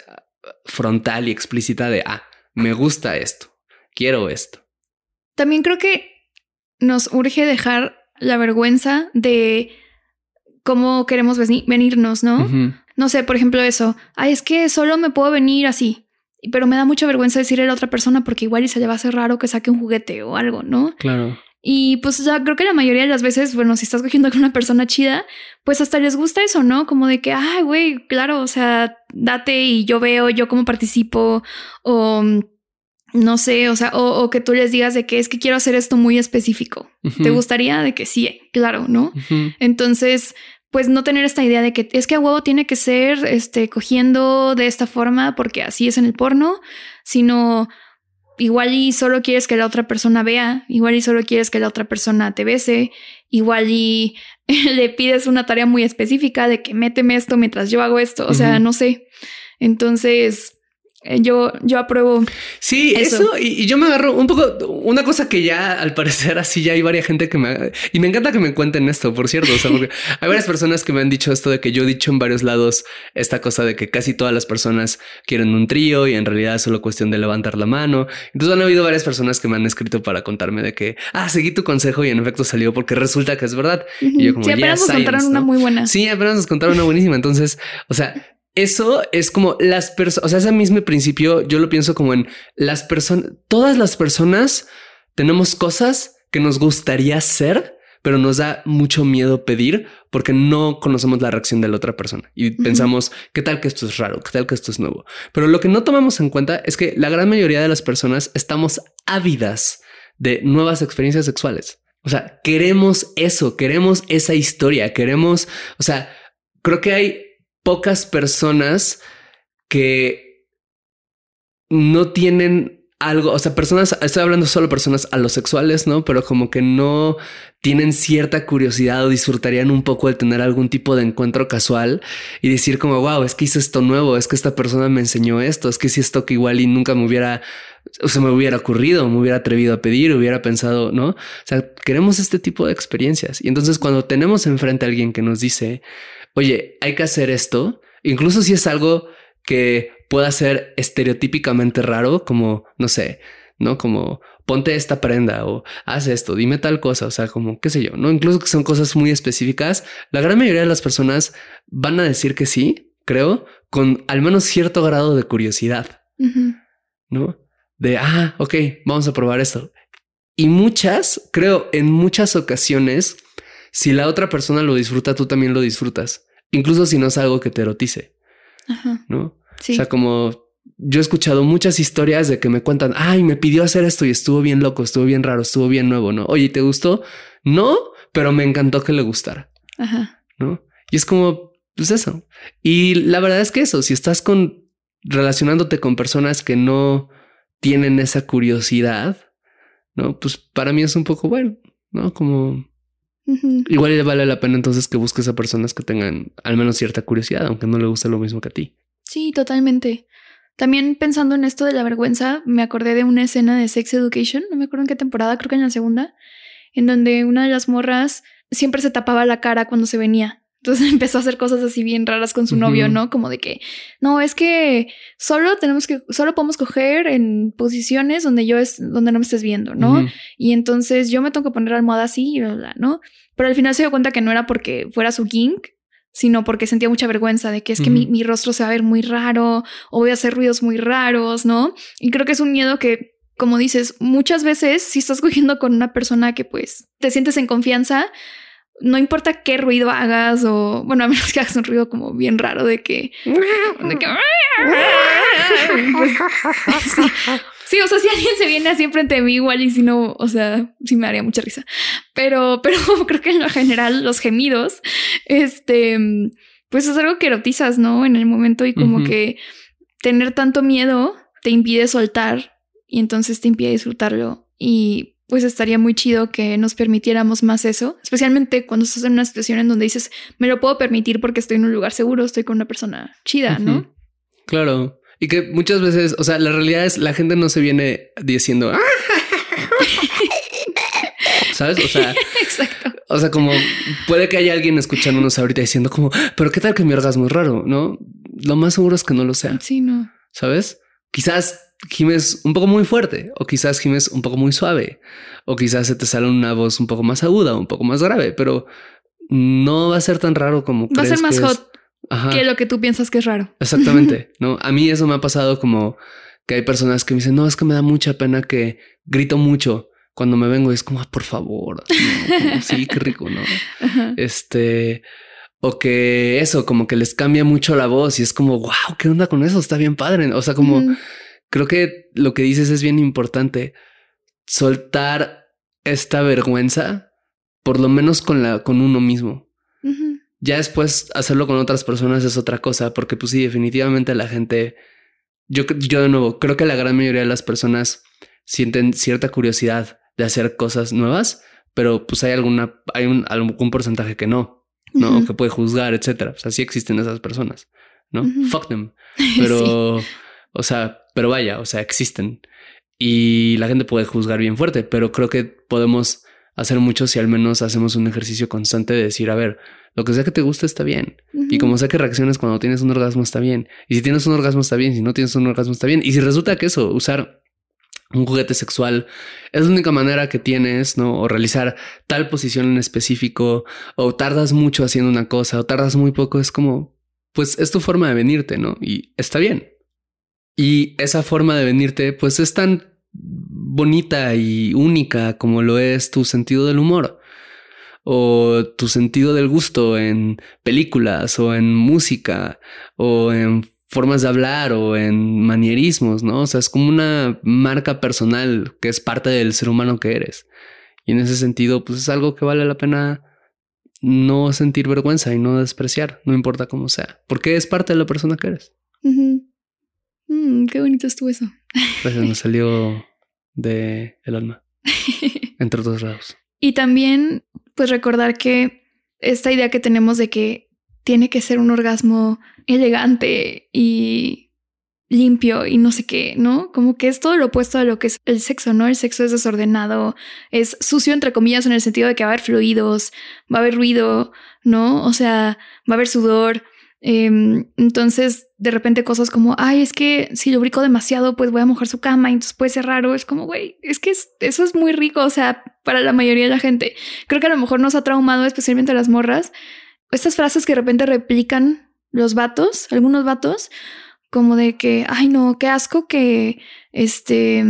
frontal y explícita de, ah, me gusta esto, quiero esto. También creo que nos urge dejar la vergüenza de cómo queremos venirnos, ¿no? No sé, por ejemplo, eso. Ay, es que solo me puedo venir así. Pero me da mucha vergüenza decirle a la otra persona porque igual y se le va a hacer raro que saque un juguete o algo, ¿no? Claro. Y pues ya creo que la mayoría de las veces, bueno, si estás cogiendo con una persona chida, pues hasta les gusta eso, ¿no? Como de que, ay, güey, claro, o sea, date y yo veo yo cómo participo o no sé, o sea, o, que tú les digas de que es que quiero hacer esto muy específico. ¿Te gustaría? De que sí, claro, ¿no? Entonces, pues no tener esta idea de que es que a huevo tiene que ser este cogiendo de esta forma porque así es en el porno, sino igual y solo quieres que la otra persona vea, igual y solo quieres que la otra persona te bese, igual y le pides una tarea muy específica de que méteme esto mientras yo hago esto, o sea, no sé. Entonces, yo, yo apruebo. Sí, eso, y, yo me agarro un poco, una cosa que ya al parecer así ya hay varias gente que me... Y me encanta que me cuenten esto, por cierto, o sea, porque hay varias personas que me han dicho esto de que yo he dicho en varios lados esta cosa de que casi todas las personas quieren un trío y en realidad es solo cuestión de levantar la mano. Entonces han habido varias personas que me han escrito para contarme de que, ah, seguí tu consejo y en efecto salió porque resulta que es verdad. Y yo como, sí, apenas nos contaron una muy buena. Sí, apenas nos contaron una buenísima. Entonces, o sea, eso es como las personas, o sea, ese mismo principio yo lo pienso como en las personas, todas las personas tenemos cosas que nos gustaría ser, pero nos da mucho miedo pedir porque no conocemos la reacción de la otra persona y pensamos, ¿qué tal que esto es raro? ¿Qué tal que esto es nuevo? Pero lo que no tomamos en cuenta es que la gran mayoría de las personas estamos ávidas de nuevas experiencias sexuales. O sea, queremos eso, queremos esa historia, queremos, o sea, creo que hay pocas personas que no tienen algo, o sea, personas, estoy hablando solo personas alosexuales, ¿no? Pero como que no tienen cierta curiosidad o disfrutarían un poco de tener algún tipo de encuentro casual y decir como, wow, es que hice esto nuevo, es que esta persona me enseñó esto, es que si esto que igual y nunca me hubiera, o se me hubiera ocurrido, me hubiera atrevido a pedir, hubiera pensado, ¿no? O sea, queremos este tipo de experiencias. Y entonces cuando tenemos enfrente a alguien que nos dice, oye, hay que hacer esto, incluso si es algo que pueda ser estereotípicamente raro, como, no sé, ¿no? Como ponte esta prenda o haz esto, dime tal cosa, o sea, como, qué sé yo, ¿no? Incluso que son cosas muy específicas, la gran mayoría de las personas van a decir que sí, creo, con al menos cierto grado de curiosidad, ¿no? De, ah, ok, vamos a probar esto. Y muchas, creo, en muchas ocasiones, si la otra persona lo disfruta, tú también lo disfrutas, incluso si no es algo que te erotice, ¿no? O sea, como yo he escuchado muchas historias de que me cuentan, ay, me pidió hacer esto y estuvo bien loco, estuvo bien raro, estuvo bien nuevo, ¿no? Oye, ¿te gustó? No, pero me encantó que le gustara. Ajá. ¿No? Y es como, pues eso. Y la verdad es que eso, si estás con relacionándote con personas que no tienen esa curiosidad, ¿no? Pues para mí es un poco bueno, ¿no? Como igual le vale la pena entonces que busques a personas que tengan al menos cierta curiosidad, aunque no le guste lo mismo que a ti. Sí, totalmente. También pensando en esto de la vergüenza, me acordé de una escena de Sex Education, no me acuerdo en qué temporada, creo que en la segunda, en donde una de las morras siempre se tapaba la cara cuando se venía. Entonces empezó a hacer cosas así bien raras con su novio, ¿no? Como de que, no, es que solo tenemos que, solo podemos coger en posiciones donde yo es, donde no me estés viendo, ¿no? Y entonces yo me tengo que poner almohada así y bla, bla, ¿no? Pero al final se dio cuenta que no era porque fuera su kink, sino porque sentía mucha vergüenza de que es que mi, mi, rostro se va a ver muy raro o voy a hacer ruidos muy raros, ¿no? Y creo que es un miedo que, como dices, muchas veces si estás cogiendo con una persona que pues te sientes en confianza, no importa qué ruido hagas o, bueno, a menos que hagas un ruido como bien raro de que... De que pues, Sí, o sea, si alguien se viene así enfrente de mí, igual y si no, o sea, sí me haría mucha risa. Pero, pero creo que en lo general, los gemidos, este, pues es algo que erotizas, ¿no? En el momento y como que tener tanto miedo te impide soltar y entonces te impide disfrutarlo. Y pues estaría muy chido que nos permitiéramos más eso, especialmente cuando estás en una situación en donde dices, me lo puedo permitir porque estoy en un lugar seguro, estoy con una persona chida, ¿no? Claro. Y que muchas veces, o sea, la realidad es la gente no se viene diciendo, ah". ¿sabes? O sea, Exacto. O sea, como puede que haya alguien escuchándonos ahorita diciendo como, pero qué tal que mi orgasmo es raro, ¿no? Lo más seguro es que no lo sea. Sí, no. ¿Sabes? Quizás gimes un poco muy fuerte o quizás gimes un poco muy suave o quizás se te sale una voz un poco más aguda, un poco más grave, pero no va a ser tan raro como va a ser más hot que lo que tú piensas que es raro. Exactamente. no, a mí eso me ha pasado como que hay personas que me dicen, no, es que me da mucha pena que grito mucho cuando me vengo. Y es como, ah, por favor. sí, qué rico, no? Este, o que eso, como que les cambia mucho la voz y es como, wow, qué onda con eso. Está bien padre. O sea, como creo que lo que dices es bien importante. Soltar esta vergüenza, por lo menos con la, con uno mismo. Ya después hacerlo con otras personas es otra cosa, porque pues sí, definitivamente la gente, yo, yo de nuevo, creo que la gran mayoría de las personas sienten cierta curiosidad de hacer cosas nuevas, pero pues hay alguna, hay un, algún porcentaje que no, ¿no? Que puede juzgar, etcétera. O sea, sí existen esas personas, ¿no? Fuck them. Pero, o sea, pero vaya, o sea, existen. Y la gente puede juzgar bien fuerte, pero creo que podemos hacer mucho si al menos hacemos un ejercicio constante de decir, a ver, lo que sea que te guste está bien. Y como sea que reacciones cuando tienes un orgasmo está bien. Y si tienes un orgasmo está bien. Si no tienes un orgasmo está bien. Y si resulta que eso, usar un juguete sexual es la única manera que tienes, ¿no? O realizar tal posición en específico, o tardas mucho haciendo una cosa, o tardas muy poco, es como, pues es tu forma de venirte, ¿no? Y está bien. Y esa forma de venirte, pues es tan bonita y única como lo es tu sentido del humor o tu sentido del gusto en películas o en música o en formas de hablar o en manierismos, ¿no? O sea, es como una marca personal que es parte del ser humano que eres. Y en ese sentido, pues es algo que vale la pena no sentir vergüenza y no despreciar, no importa cómo sea, porque es parte de la persona que eres. Mm, qué bonito estuvo eso. Gracias, me salió de el alma, entre otros lados. Y también, pues recordar que esta idea que tenemos de que tiene que ser un orgasmo elegante y limpio y no sé qué, ¿no? Como que es todo lo opuesto a lo que es el sexo, ¿no? El sexo es desordenado, es sucio entre comillas en el sentido de que va a haber fluidos, va a haber ruido, ¿no? O sea, va a haber sudor. Em, entonces, de repente cosas como, ay, es que si lubrico demasiado, pues voy a mojar su cama y entonces puede ser raro. Es como, güey, es que eso es muy rico, o sea, para la mayoría de la gente. Creo que a lo mejor nos ha traumado, especialmente a las morras, estas frases que de repente replican los vatos, algunos vatos, como de que, ay no, qué asco que este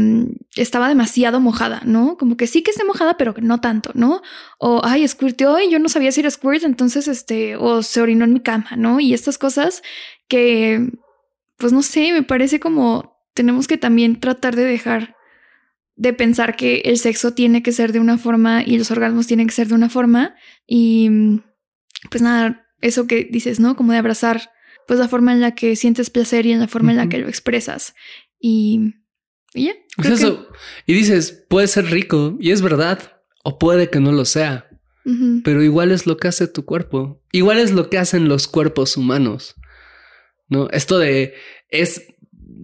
estaba demasiado mojada, ¿no? Como que sí que esté mojada, pero no tanto, ¿no? O ay, squirteó y yo no sabía si era squirt, entonces este, o se orinó en mi cama, ¿no? Y estas cosas que, pues no sé, me parece como tenemos que también tratar de dejar de pensar que el sexo tiene que ser de una forma y los orgasmos tienen que ser de una forma y pues nada, eso que dices, ¿no? Como de abrazar, pues la forma en la que sientes placer y en la forma en la que lo expresas. Y, y ya. eso. Y dices, puede ser rico y es verdad, o puede que no lo sea, pero igual es lo que hace tu cuerpo, igual es lo que hacen los cuerpos humanos. No, esto de es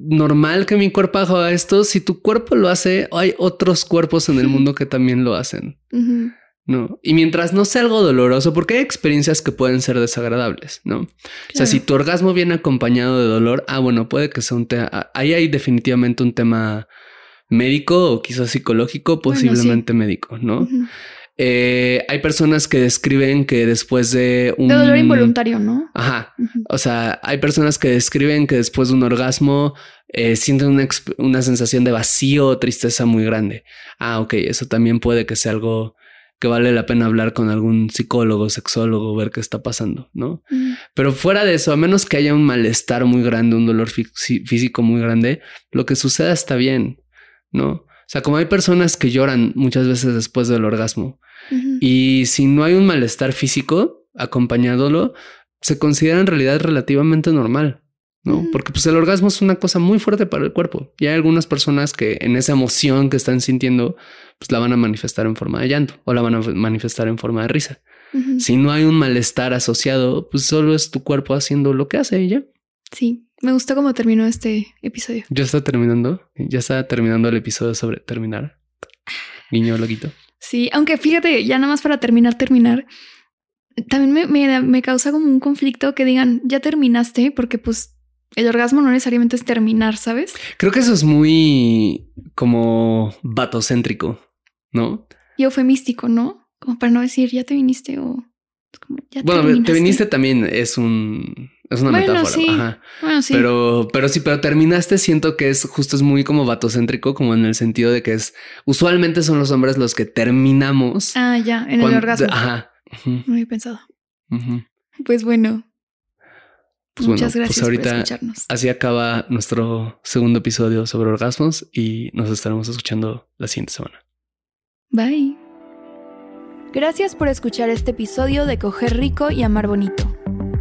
normal que mi cuerpo haga esto. Si tu cuerpo lo hace, hay otros cuerpos en el mundo que también lo hacen. ¿no? Y mientras no sea algo doloroso, porque hay experiencias que pueden ser desagradables, ¿no? O sea, si tu orgasmo viene acompañado de dolor, ah, bueno, puede que sea un tema, ahí hay definitivamente un tema médico o quizás psicológico, posiblemente médico, ¿no? Eh, hay personas que describen que después de un... De dolor involuntario, ¿no? Ajá. O sea, hay personas que describen que después de un orgasmo eh, sienten una, una sensación de vacío o tristeza muy grande. Ah, ok, eso también puede que sea algo que vale la pena hablar con algún psicólogo, sexólogo, ver qué está pasando, ¿no? Pero fuera de eso, a menos que haya un malestar muy grande, un dolor físico muy grande, lo que suceda está bien, ¿no? O sea, como hay personas que lloran muchas veces después del orgasmo y si no hay un malestar físico acompañándolo, se considera en realidad relativamente normal. ¿no? Porque pues el orgasmo es una cosa muy fuerte para el cuerpo y hay algunas personas que en esa emoción que están sintiendo, pues la van a manifestar en forma de llanto o la van a manifestar en forma de risa. Si no hay un malestar asociado, pues solo es tu cuerpo haciendo lo que hace y ya. Sí, me gustó cómo terminó este episodio. Ya está terminando, ya está terminando el episodio sobre terminar. Niño loquito. Sí, aunque fíjate, ya nada más para terminar, terminar, también me, me, me causa como un conflicto que digan, ya terminaste, porque pues el orgasmo no necesariamente es terminar, ¿sabes? Creo que eso es muy como vatocéntrico, ¿no? Y eufemístico, ¿no? Como para no decir ya te viniste o como, ya bueno, te viniste también es un es una metáfora. Sí. Ajá. Bueno, sí. Pero, pero sí, pero terminaste, siento que es justo es muy como vatocéntrico, como en el sentido de que es usualmente son los hombres los que terminamos. Ah, ya, en el orgasmo. Ajá. No había pensado. Pues bueno, pues Muchas bueno, pues gracias ahorita por escucharnos. Así acaba nuestro segundo episodio sobre orgasmos y nos estaremos escuchando la siguiente semana. Bye. Gracias por escuchar este episodio de Coger Rico y Amar Bonito.